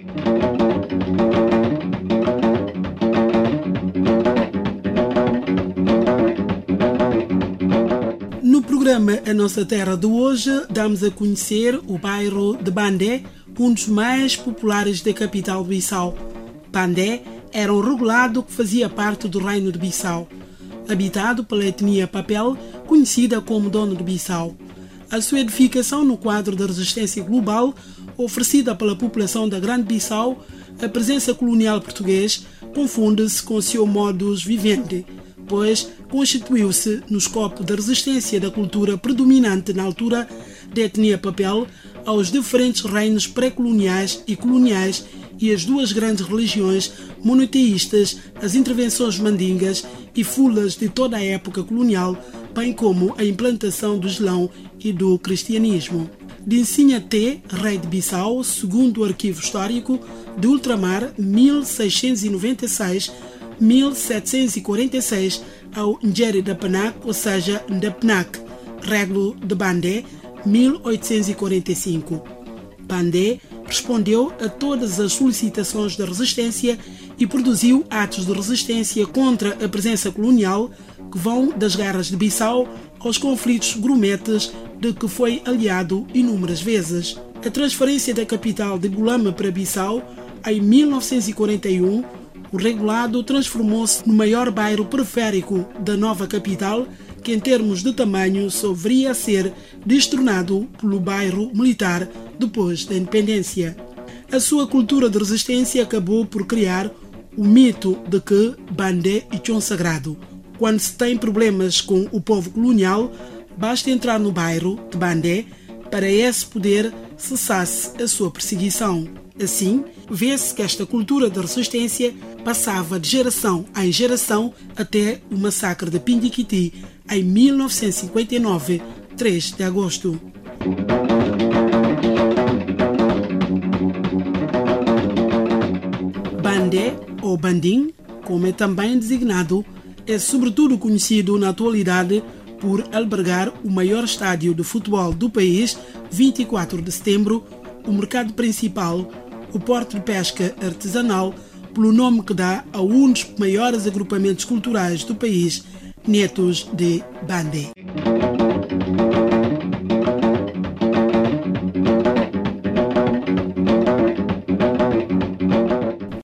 No programa A Nossa Terra de hoje, damos a conhecer o bairro de Bandé, um dos mais populares da capital de Bissau. Bandé era um regulado que fazia parte do Reino de Bissau, habitado pela etnia Papel, conhecida como Dono de Bissau. A sua edificação no quadro da resistência global, oferecida pela população da Grande Bissau, a presença colonial portuguesa confunde-se com seu modus vivendi pois constituiu-se no escopo da resistência da cultura predominante na altura da etnia papel aos diferentes reinos pré-coloniais e coloniais e as duas grandes religiões monoteístas, as intervenções mandingas e fulas de toda a época colonial, bem como a implantação do Islão e do cristianismo. De Insinha T, rei de Bissau, segundo o arquivo histórico de Ultramar, 1696, 1746 ao Njeri da Penac, ou seja, da Penac, Reglo de Bandé, 1845. Bandé respondeu a todas as solicitações da resistência e produziu atos de resistência contra a presença colonial que vão das guerras de Bissau aos conflitos grumetes de que foi aliado inúmeras vezes. A transferência da capital de Bulama para Bissau em 1941 o regulado transformou-se no maior bairro periférico da nova capital, que em termos de tamanho só viria a ser destronado pelo bairro militar depois da independência. A sua cultura de resistência acabou por criar o mito de que Bandé e Chão Sagrado. Quando se tem problemas com o povo colonial, basta entrar no bairro de Bandé para esse poder cessasse a sua perseguição. Assim, vê-se que esta cultura de resistência passava de geração em geração até o massacre de Pindiquiti em 1959, 3 de agosto. Bandé ou Bandim, como é também designado, é sobretudo conhecido na atualidade por albergar o maior estádio de futebol do país, 24 de setembro, o mercado principal, o porto de pesca artesanal, pelo nome que dá a um dos maiores agrupamentos culturais do país, Netos de Bandé.